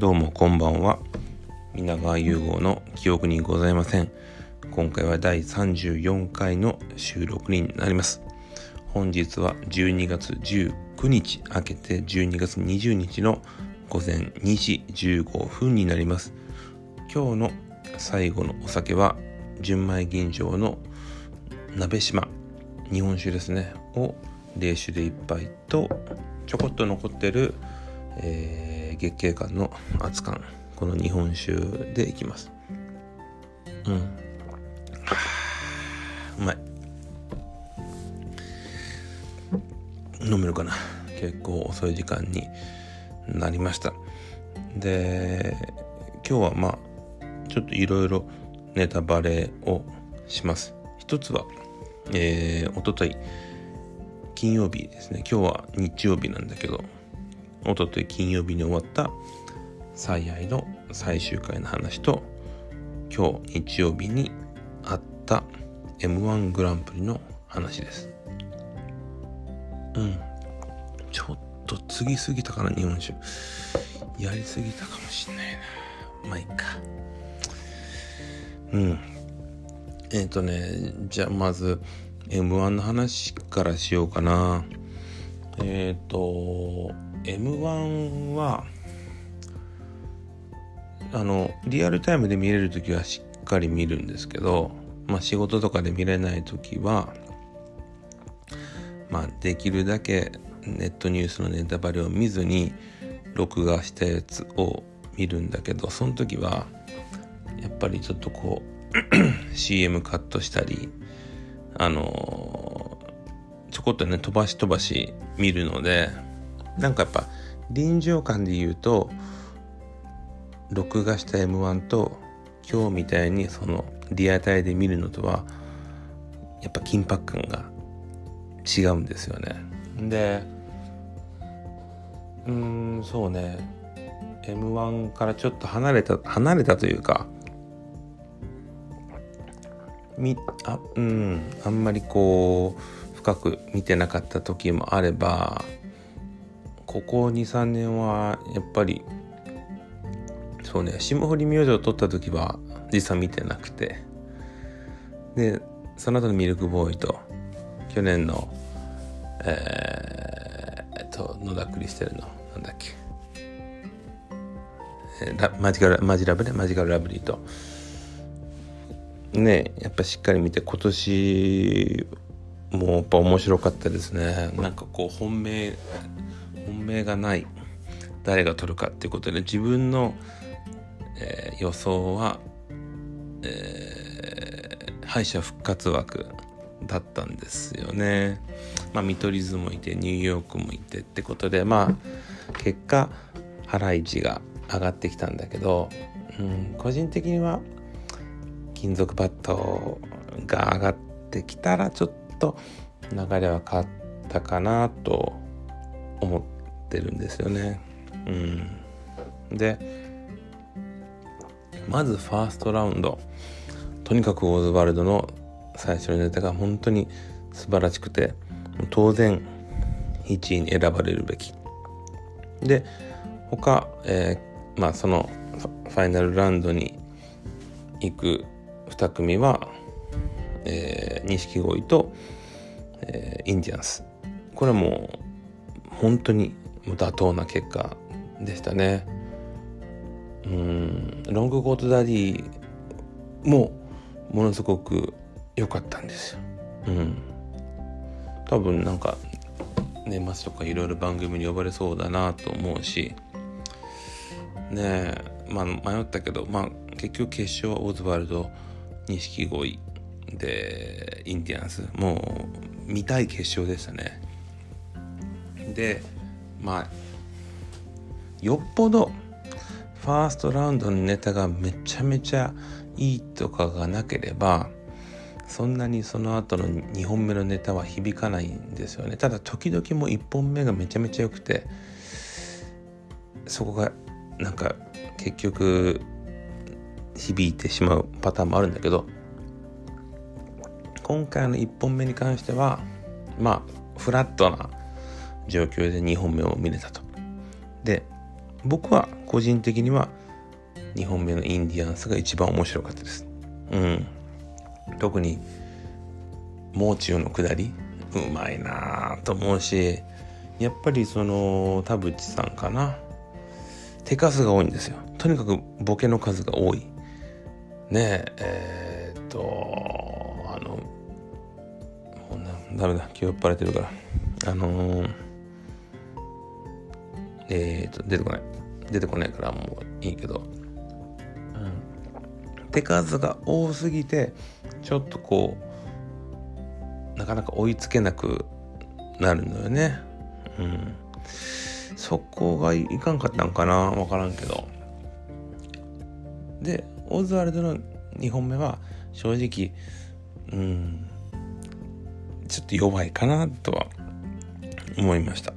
どうもこんばんは。皆川融合の記憶にございません。今回は第34回の収録になります。本日は12月19日明けて12月20日の午前2時15分になります。今日の最後のお酒は純米吟醸の鍋島。日本酒ですね。を冷酒で1杯とちょこっと残ってる、えー、月経感の熱燗この日本酒でいきます。うん。うまい。飲めるかな。結構遅い時間になりました。で今日はまあちょっといろいろネタバレをします。一つはえー、おととい金曜日ですね。今日は日曜日なんだけどおととい金曜日に終わった最愛の最終回の話と今日日曜日にあった m 1グランプリの話です。うん。ちょっと次すぎたかな日本酒。やりすぎたかもしんないな。まあいいか。うん。えっ、ー、とねじゃあまず M1 の話からしようかな。えっ、ー、と M1 はあのリアルタイムで見れる時はしっかり見るんですけど、まあ、仕事とかで見れない時はまあできるだけネットニュースのネタバレを見ずに録画したやつを見るんだけどその時はやっぱりちょっとこう CM カットしたりあのちょこっとね飛ばし飛ばし見るのでなんかやっぱ臨場感で言うと録画した M1 と今日みたいにそのリアタイで見るのとはやっぱ緊迫感が違うんですよね。でうんそうね M1 からちょっと離れた離れたというかみあうんあんまりこう深く見てなかった時もあればここ23年はやっぱりそうね霜降り明星を撮った時は実は見てなくて。でその後のミルクボーイと去年のえー、っと野田クリステルのなんだっけ。マジカルマジラブねマジカルラブリーと。ねやっぱしっかり見て今年もやっぱ面白かったですね。なんかこう本命本命がない誰が取るかっていうことで自分の、えー、予想は、えー、敗者復活枠だったんですよね。まあ見取り図もいてニューヨークもいてってことでまあ結果ハライチが上がってきたんだけど、うん、個人的には金属バットが上がってきたらちょっと流れは変わったかなと思ってるんですよね。うん、でまずファーストラウンド。とにかくオズワルドの最初のネタが本当に素晴らしくて当然1位に選ばれるべき。で他、えー、まあそのファイナルラウンドに行く2組は錦鯉、えー、と、えー、インディアンス。これも本当に妥当な結果でしたね。うん。ロングコートダディもものすごく良かったんですよ。うん。多分なんか年末とかいろいろ番組に呼ばれそうだなと思うし。ねえ。まあ迷ったけどまあ結局決勝はオズワルド錦鯉でインディアンス。もう見たい決勝でしたね。でまあよっぽどファーストラウンドのネタがめちゃめちゃいいとかがなければそんなにその後の2本目のネタは響かないんですよね。ただ時々も1本目がめちゃめちゃ良くてそこがなんか結局響いてしまうパターンもあるんだけど今回の1本目に関してはまあフラットな状況で2本目を見れたと。で僕は個人的には2本目のインディアンスが一番面白かったです。うん。特にもう中の下りうまいなと思うしやっぱりその田淵さんかな。手数が多いんですよ。とにかくボケの数が多い。ねええー、っとあのダメだ。今日酔っ払ってるから。あのー、えー、っと出てこない。出てこないからもういいけど、うん、手数が多すぎてちょっとこうなかなか追いつけなくなるのよね。うん。そこがいかんかったんかなわからんけど。でオズワルドの2本目は正直うんちょっと弱いかなとは思いました。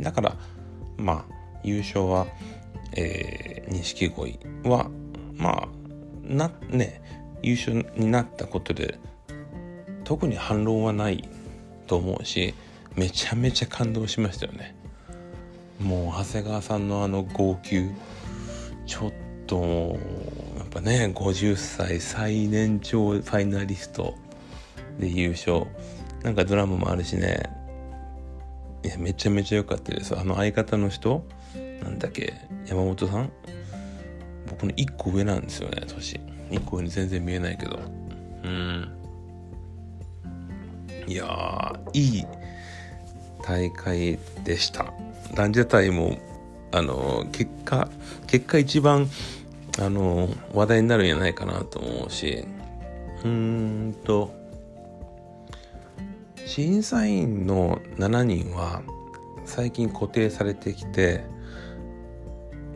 だからまあ優勝は錦鯉はまあなね優勝になったことで特に反論はないと思うしめちゃめちゃ感動しましたよね。もう長谷川さんのあの号泣ちょっとやっぱね50歳最年長ファイナリストで優勝。なんかドラマもあるしね。いやめちゃめちゃ良かったです。あの相方の人なんだっけ山本さん。僕の1個上なんですよね年。1個上に全然見えないけど。うん。いやいい大会でした。ランジャタイもあの結果結果一番あの話題になるんじゃないかなと思うし。うーんと審査員の7人は最近固定されてきて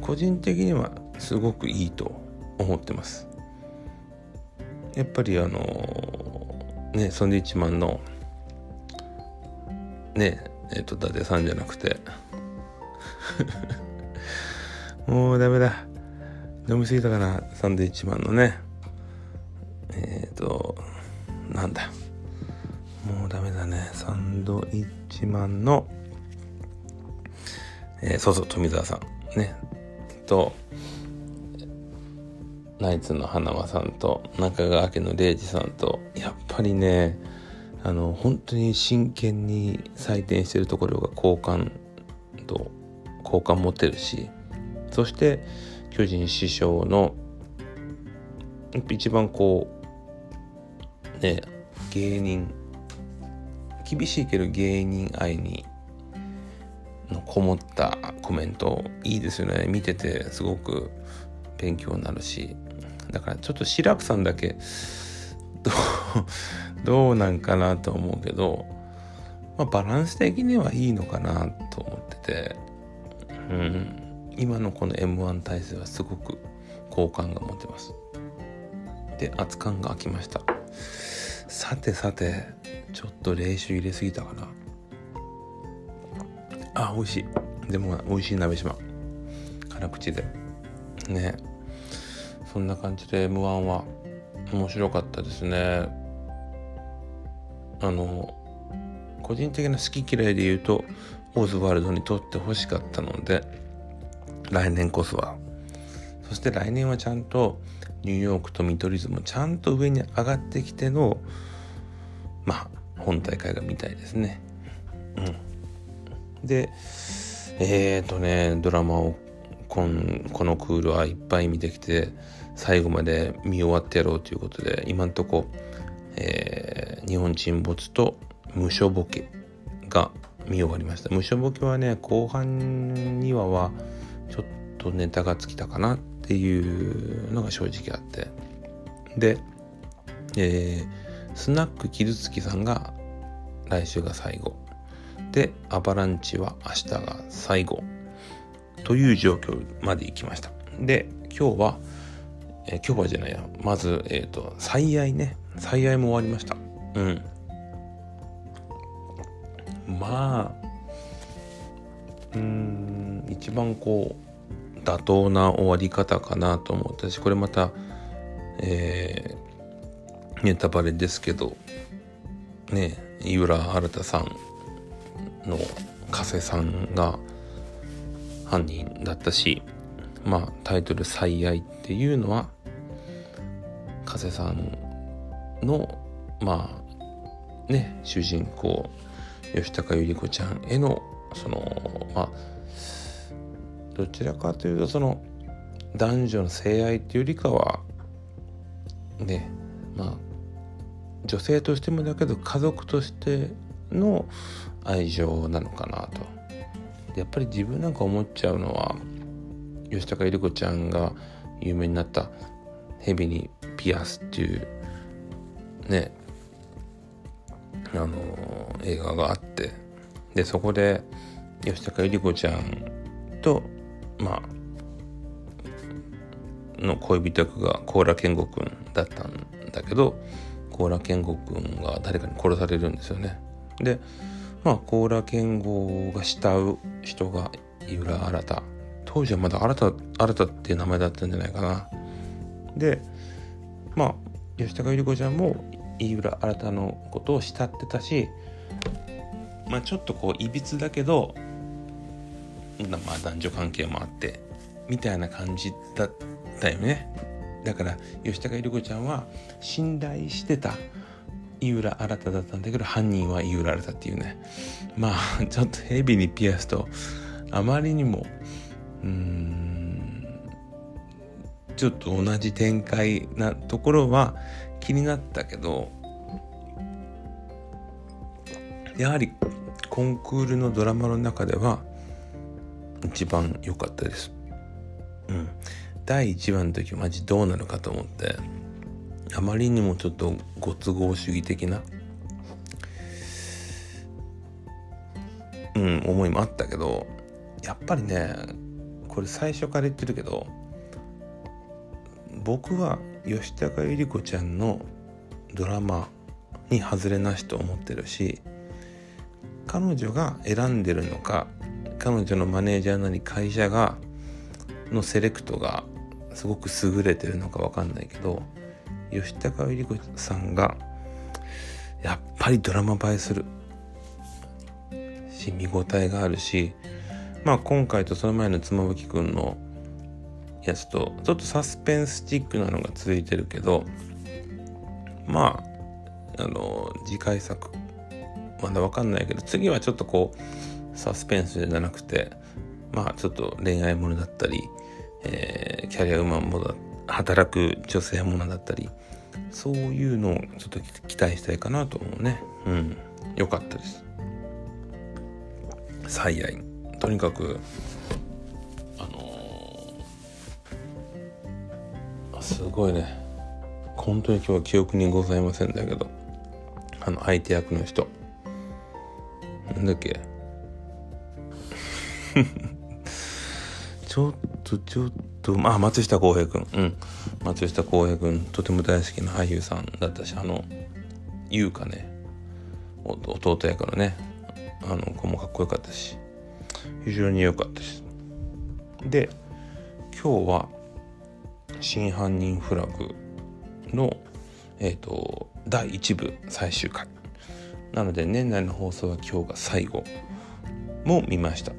個人的にはすごくいいと思ってます。やっぱりあのねサンドイッチマンのねえっ、と伊達さんじゃなくて。もうダメだ。飲みすぎたかなサンドイッチマンのね。えっ、ー、となんだ。ダメだね。サンドイッチマンのえー、そうそう富澤さんね。とナイツの花輪さんと中川家の礼二さんとやっぱりねあの本当に真剣に採点してるところが好感度好感持てるしそして巨人師匠の一番こうね芸人厳しいけど芸人愛にのこもったコメントいいですよね見ててすごく勉強になるしだからちょっと志らくさんだけ どうなんかなと思うけど、まあ、バランス的にはいいのかなと思ってて、うん、今のこの M1 体制はすごく好感が持てます。で、熱感が空きました。さてさて、ちょっと冷酒入れすぎたかな。あ、美味しい。でも美味しい鍋島。辛口で。ね。そんな感じで M1 は面白かったですねあの個人的な好き嫌いで言うとオズワルドにとってほしかったので来年こそはそして来年はちゃんとニューヨークと見取り図もちゃんと上に上がってきてのまあ本大会が見たいですね。うん。でえっ、ー、とねドラマをこんこのクールはいっぱい見てきて最後まで見終わってやろうということで今んとこ、えー、日本沈没と無所ボケが見終わりました。無所ボケはね後半2話はちょっとネタが尽きたかな。っていうのが正直あってで、えー、スナック傷つきさんが来週が最後でアバランチは明日が最後という状況まで行きましたで今日はえー、今日はじゃないや。まず、えっ、ー、と、最愛ね。最愛も終わりました。うん。まあ、うん、一番こう、妥当な終わり方かなと思ったし、これまた、えー、ネタバレですけど、ね、井浦新さんの加瀬さんが、犯人だったしまあタイトル「最愛」っていうのは加瀬さんのまあね主人公吉高由里子ちゃんへのそのまあどちらかというとその男女の性愛っていうよりかはねまあ女性としてもだけど家族としての愛情なのかなと。やっぱり自分なんか思っちゃうのは吉高由里子ちゃんが有名になった「蛇にピアス」っていうねあの映画があってでそこで吉高由里子ちゃんとまあの恋人役が高良健吾くんだったんだけど高良健吾くんが誰かに殺されるんですよね。でまあ高良健吾が慕う人が井浦新当時はまだ新新たっていう名前だったんじゃないかな。でまあ吉高由里子ちゃんも飯浦新のことを慕ってたしまあちょっとこういびつだけどまあ男女関係もあってみたいな感じだったよね。だから吉高由里子ちゃんは信頼してた井浦新だったんだけど犯人は井浦新っていうね。まあちょっとヘビにピアスとあまりにもうんちょっと同じ展開なところは気になったけどやはりコンクールのドラマの中では一番良かったです。うん。第1話の時マジどうなるかと思ってあまりにもちょっとご都合主義的なうん思いもあったけどやっぱりねこれ最初から言ってるけど僕は吉高由里子ちゃんのドラマに外れなしと思ってるし彼女が選んでるのか彼女のマネージャーなり会社がのセレクトがすごく優れてるのか分かんないけど吉高由里子さんがやっぱりドラマ映えする。し見応えがあるしまあ今回とその前の妻夫木くんのやつとちょっとサスペンスチックなのが続いてるけどまああの次回作まだ分かんないけど次はちょっとこうサスペンスじゃなくてまあちょっと恋愛ものだったり、えー、キャリアウーマンもだ働く女性ものだったりそういうのをちょっと期待したいかなと思うね。うん。よかったです。最愛とにかくあのー、すごいね。本当に今日は記憶にございませんだけどあの相手役の人。なんだっけ？ちょっとちょっとまあ松下洸平君。うん。松下洸平君とても大好きな俳優さんだったしあの優香ね。弟役のね。あの子もかっこよかったし。非常に良かったですで今日は「真犯人フラグの」えっ、ー、と第1部最終回。なので年内の放送は今日が最後も見ました。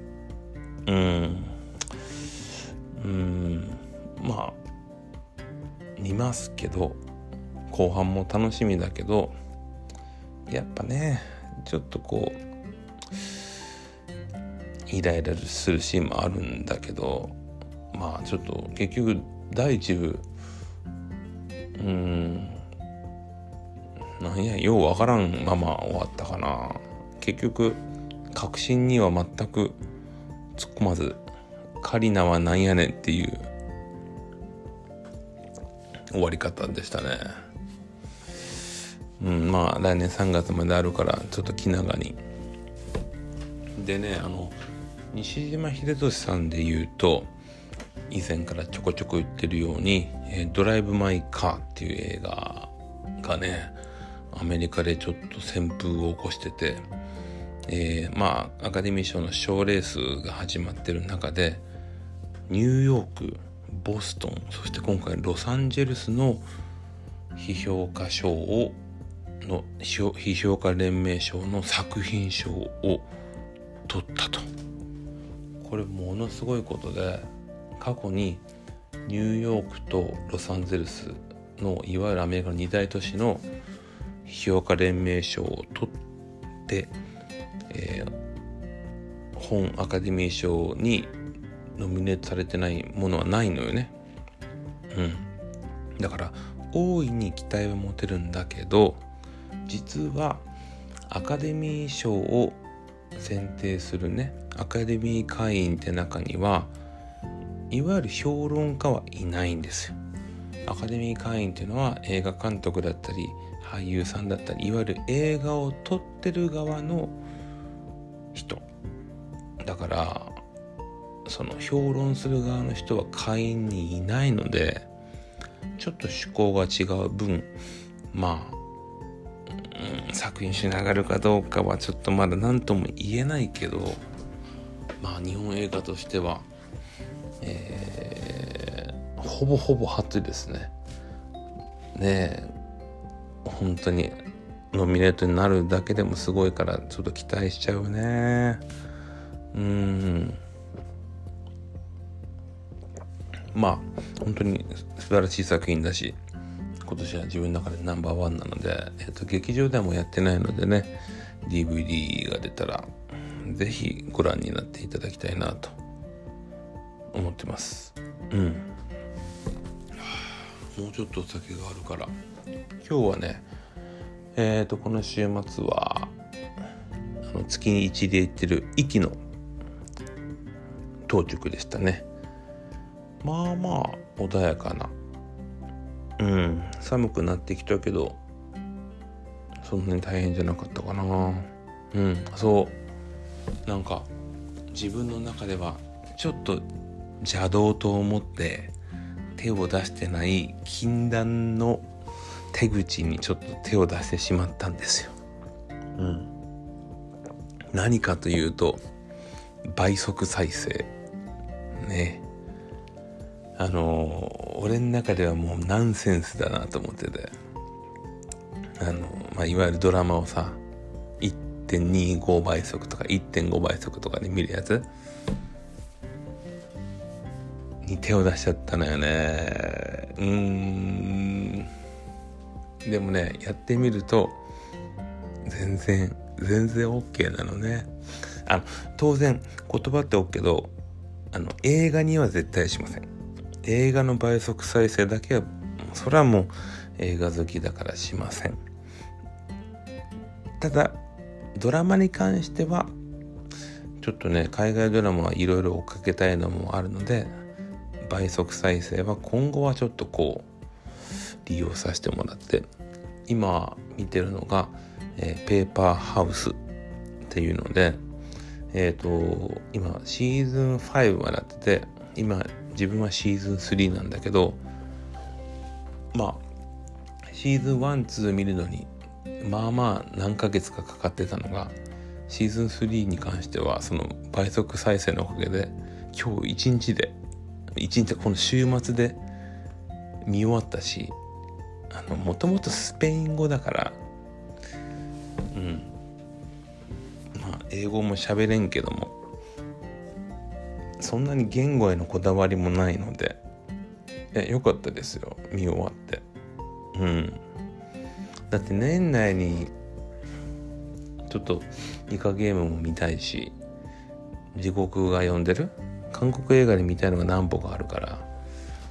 うん。うん。まあ見ますけど後半も楽しみだけどやっぱねちょっとこうイライラするシーンもあるんだけどまあちょっと結局第一部うん。なんやようわからんまま終わったかな。結局確信には全く突っ込まずカリナはなんやねんっていう終わり方でしたね。うんまあ来年3月まであるからちょっと気長に。でねあの西島秀俊さんで言うと以前からちょこちょこ言ってるように「えー、ドライブ・マイ・カー」っていう映画がねアメリカでちょっと旋風を起こしてて、えー、まあアカデミー賞の賞レースが始まってる中でニューヨークボストンそして今回ロサンゼルスの批評家賞をの批評家連盟賞の作品賞を取ったと。これものすごいことで過去にニューヨークとロサンゼルスのいわゆるアメリカの二大都市の批評価連盟賞を取って、えー、本アカデミー賞にノミネートされてないものはないのよね。うん。だから大いに期待は持てるんだけど実はアカデミー賞を選定するねアカデミー会員って中にはいわゆる評論家はいないんですよ。アカデミー会員っていうのは映画監督だったり俳優さんだったりいわゆる映画を撮ってる側の人だからその評論する側の人は会員にいないのでちょっと趣向が違う分まあ、うん、作品しながるかどうかはちょっとまだ何とも言えないけどまあ日本映画としては、えー、ほぼほぼ初ですね。ねえ本当にノミネートになるだけでもすごいからちょっと期待しちゃうね。うん。まあ本当に素晴らしい作品だし今年は自分の中でナンバーワンなので、えっと、劇場でもやってないのでね DVD が出たら是非ご覧になっていただきたいなと思ってます。うん。もうちょっとお酒があるから。今日はねえっ、ー、とこの週末はあの月に一で行ってる息の当直でしたね。まあまあ穏やかなうん寒くなってきたけどそんなに大変じゃなかったかな。うんそう。なんか自分の中ではちょっと邪道と思って手を出してない禁断の手口にちょっと手を出してしまったんですよ。うん。何かというと倍速再生。ね。あの俺の中ではもうナンセンスだなと思っててあの、まあ、いわゆるドラマをさ1.25倍速とか1.5倍速とかで見るやつに手を出しちゃったのよねうーんでもねやってみると全然全然 OK なのね。あの当然言葉って OK けどあの映画には絶対しません。映画の倍速再生だけはそれはもう映画好きだからしません。ただドラマに関してはちょっとね海外ドラマはいろいろ追っかけたいのもあるので倍速再生は今後はちょっとこう利用させてもらって今見てるのが、えー、ペーパーハウスっていうのでえっ、ー、と今シーズン5はなってて今自分はシーズン3なんだけどまあシーズン12見るのにまあまあ何ヶ月かかかってたのがシーズン3に関してはその倍速再生のおかげで今日一日で一日この週末で見終わったしもともとスペイン語だから。うん。まあ英語も喋れんけども。そんなに言語へのこだわりもないので。えよかったですよ。見終わって。うん。だって年内にちょっとイカゲームも見たいし地獄が呼んでる？韓国映画で見たいのが何本かあるから。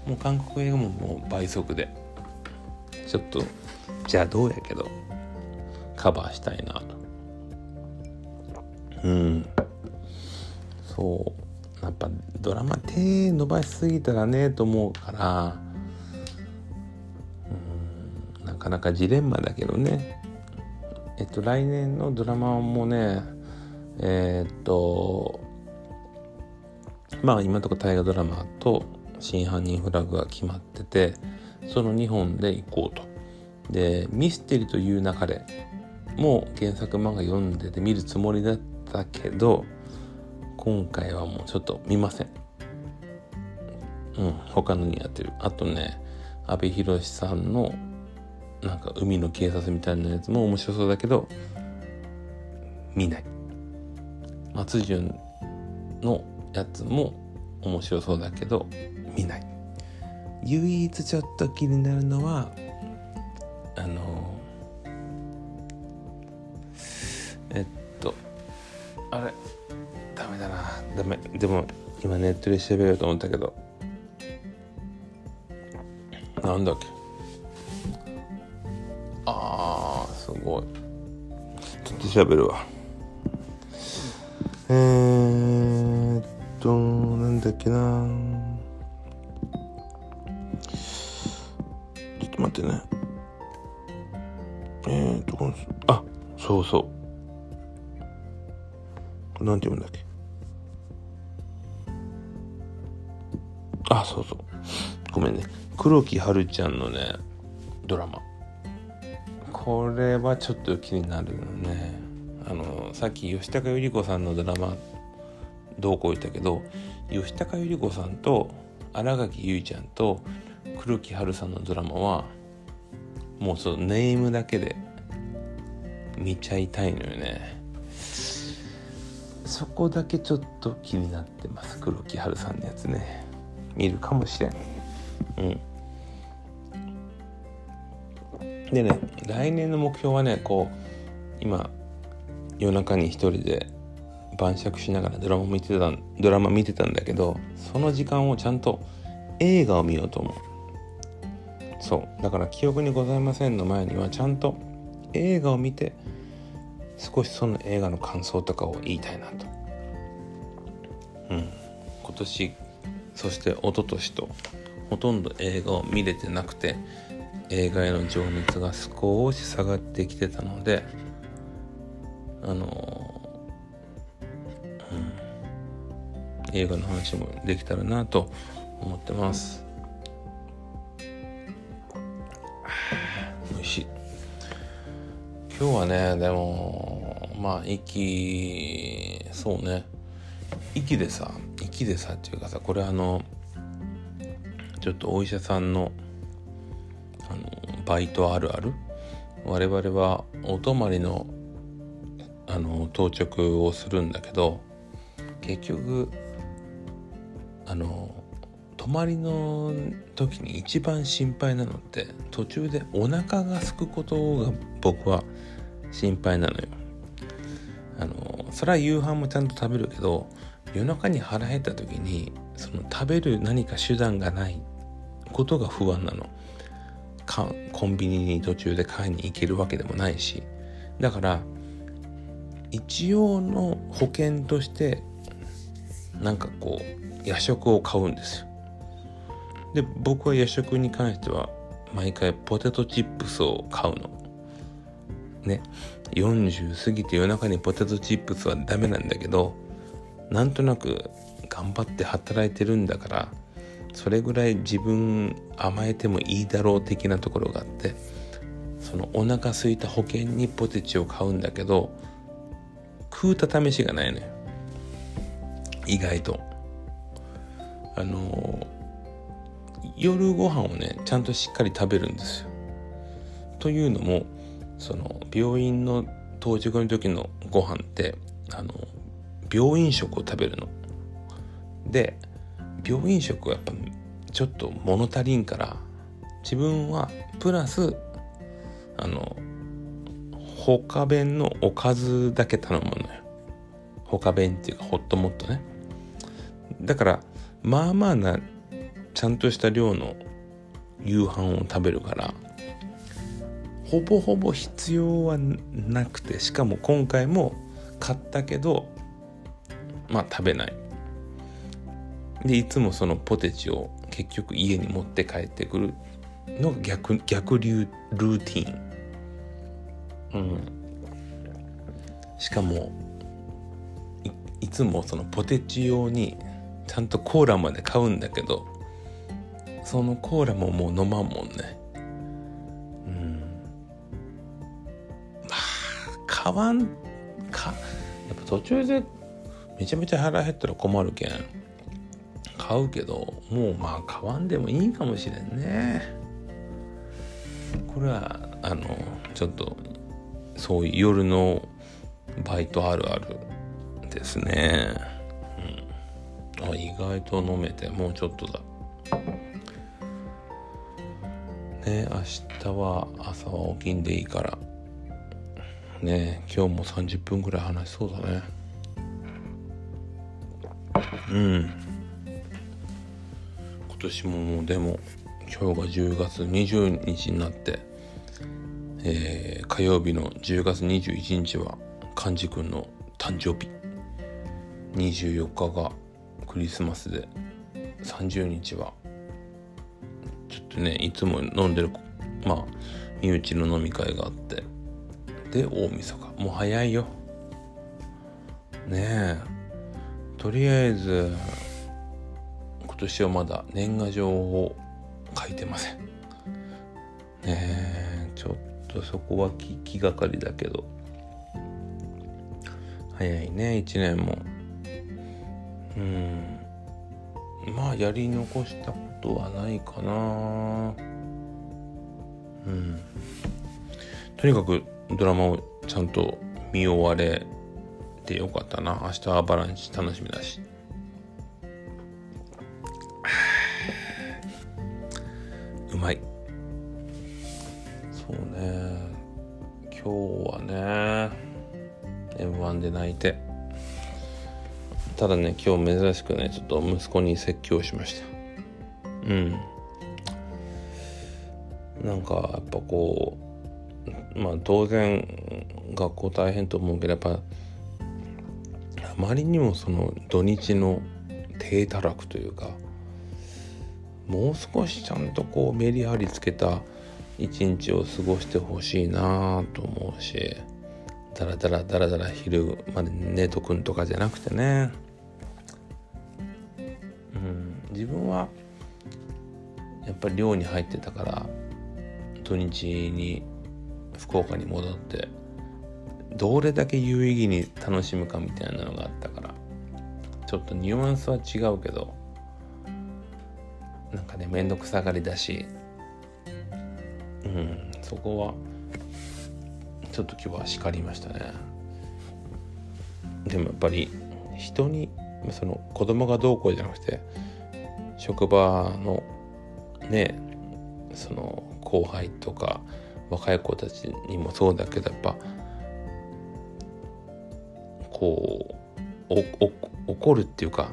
もう韓国映画ももう倍速でちょっとじゃあどうやけどカバーしたいなと。うん。そう。やっぱドラマ手伸ばしすぎたらねと思うからうん。なかなかジレンマだけどね。えっと来年のドラマもねえー、っとまあ今のところ大河ドラマと真犯人フラグが決まっててその2本で行こうと。でミステリという流れも原作漫画読んでて見るつもりだったけど今回はもうちょっと見ません。うん、他のにやってる。あとね、阿部寛さんのなんか海の警察みたいなやつも面白そうだけど、見ない。松潤のやつも面白そうだけど見ない唯一ちょっと気になるのはあのえっとあれダメだな。ダメ。でも今ネットで調べようと思ったけど。なんだっけ。あーすごい。ちょっと調べるわ。えー、っとなんだっけな。てね。えー、っとこのあそうそう。なんて読むんだっけ？あそうそう。ごめんね。黒木華ちゃんのねドラマ。これはちょっと気になるのね。あのさっき吉高由里子さんのドラマどうこう言ったけど吉高由里子さんと新垣結衣ちゃんと黒木華さんのドラマはもうそのネームだけで見ちゃいたいのよね。そこだけちょっと気になってます。黒木華さんのやつね。見るかもしれん。うん。でね来年の目標はねこう今夜中に一人で晩酌しながらドラマ見てたドラマ見てたんだけどその時間をちゃんと映画を見ようと思う。そう。だから「記憶にございません」の前にはちゃんと映画を見て少しその映画の感想とかを言いたいなと。うん。今年そして一昨年とほとんど映画を見れてなくて映画への情熱が少し下がってきてたのであのうん。映画の話もできたらなと思ってます。今日はねでもまあ息そうね。息でさ息でさっていうかさこれあのちょっとお医者さんのあのバイトあるある？我々はお泊まりのあの当直をするんだけど結局あの泊まりの時に一番心配なのって途中でお腹が空くことが僕は心配なのよ。あのそれは夕飯もちゃんと食べるけど夜中に腹減った時にその食べる何か手段がないことが不安なの。コンビニに途中で買いに行けるわけでもないし。だから一応の保険としてなんかこう夜食を買うんですよ。で僕は夜食に関しては毎回ポテトチップスを買うの。ね。40過ぎて夜中にポテトチップスはダメなんだけどなんとなく頑張って働いてるんだからそれぐらい自分甘えてもいいだろう的なところがあってそのお腹空いた保険にポテチを買うんだけど食うた試しがないのよ。意外と。あの夜ご飯をねちゃんとしっかり食べるんですよ。というのもその病院の当直の時のご飯ってあの病院食を食べるの。で病院食はやっぱちょっと物足りんから自分はプラスあの他弁のおかずだけ頼むのよ。他弁っていうかホットモットね。だからまあまあなちゃんとした量の夕飯を食べるからほぼほぼ必要はなくてしかも今回も買ったけどまあ食べない。でいつもそのポテチを結局家に持って帰ってくるのが逆逆流ルーティン。うん。しかもいつもそのポテチ用にちゃんとコーラまで買うんだけどそのコーラももう飲まんもんね。うん。まあ買わん。かやっぱ途中でめちゃめちゃ腹減ったら困るけん。買うけどもうまあ買わんでもいいかもしれんね。これはあのちょっとそういう夜のバイトあるあるですね、うん、あ意外と飲めてもうちょっとだ。ね明日は朝は起きんでいいから。ね今日も30分ぐらい話しそうだね。うん。今年ももうでも今日が10月20日になってえー、火曜日の10月21日は寛治君の誕生日。24日がクリスマスで30日はっとねいつも飲んでるまあ身内の飲み会があって。で大晦日。もう早いよ。ねえ。とりあえず今年はまだ年賀状を書いてません。ねえ。ちょっとそこは気気がかりだけど。早いね1年も。うん。まあやり残した。ことはないかな。うん。とにかくドラマをちゃんと見終われてよかったな。明日はバランチ楽しみだし。うまい。そうね。今日はね M1 で泣いて。ただね今日珍しくねちょっと息子に説教しました。うん。なんかやっぱこうまあ当然学校大変と思うけどやっぱあまりにもその土日の低たらくというかもう少しちゃんとこうメリハリつけた一日を過ごしてほしいなと思うしダラダラダラダラ昼まで寝とくんとかじゃなくてね。うん。自分はやっぱり寮に入ってたから土日に福岡に戻ってどれだけ有意義に楽しむかみたいなのがあったからちょっとニュアンスは違うけどなんかね面倒くさがりだしうんそこはちょっと今日は叱りましたね。でもやっぱり人にその子供がどうこうじゃなくて職場のねその後輩とか若い子たちにもそうだけどやっぱこう怒るっていうか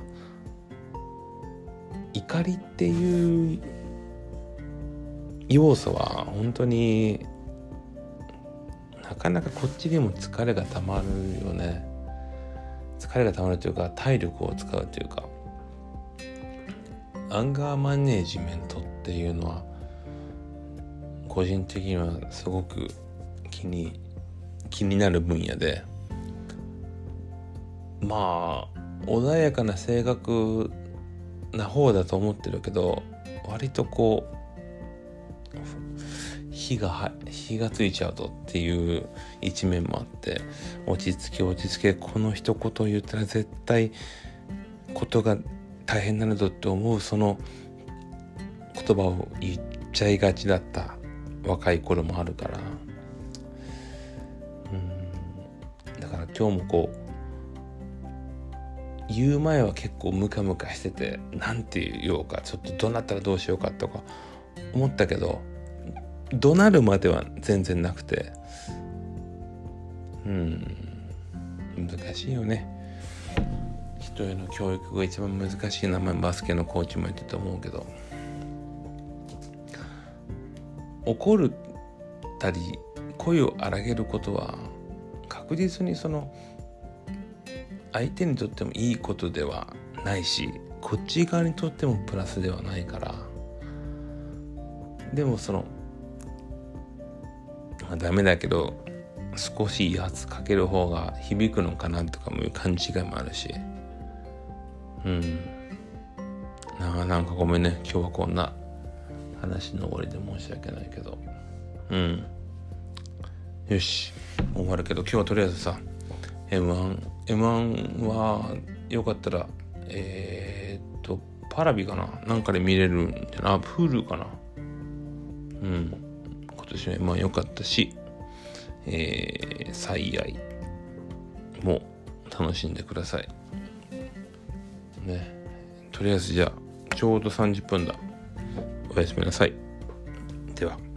怒りっていう要素は本当になかなかこっちにも疲れがたまるよね。疲れがたまるというか体力を使うというかアンガーマネージメントっていうのは個人的にはすごく気に気になる分野でまあ穏やかな性格な方だと思ってるけど割とこう火が火がついちゃうとっていう一面もあって落ち着け落ち着けこの一言を言ったら絶対ことが大変なのだって思うその言葉を言っちゃいがちだった若い頃もあるから。うん。だから今日もこう言う前は結構ムカムカしてて何て言おうかちょっとどうなったらどうしようかとか思ったけど怒鳴るまでは全然なくて。うん。難しいよね。人への教育が一番難しい名前バスケのコーチも言ってたと思うけど。怒るたり声を荒げることは確実にその相手にとってもいいことではないしこっち側にとってもプラスではないから。でもその、まあ、ダメだけど少し威圧かける方が響くのかなとかもいう勘違いもあるし。うん。ななんかごめんね。今日はこんな話の終わりで申し訳ないけど。うん。よし。終わるけど今日はとりあえずさ M1M1 M1 はよかったらえー、っとパラビかな？なんかで見れるんじゃなあプールかな？うん。今年は M1 良かったしえー、最愛も楽しんでください。ね。とりあえずじゃあちょうど30分だ。おやすみなさい。では。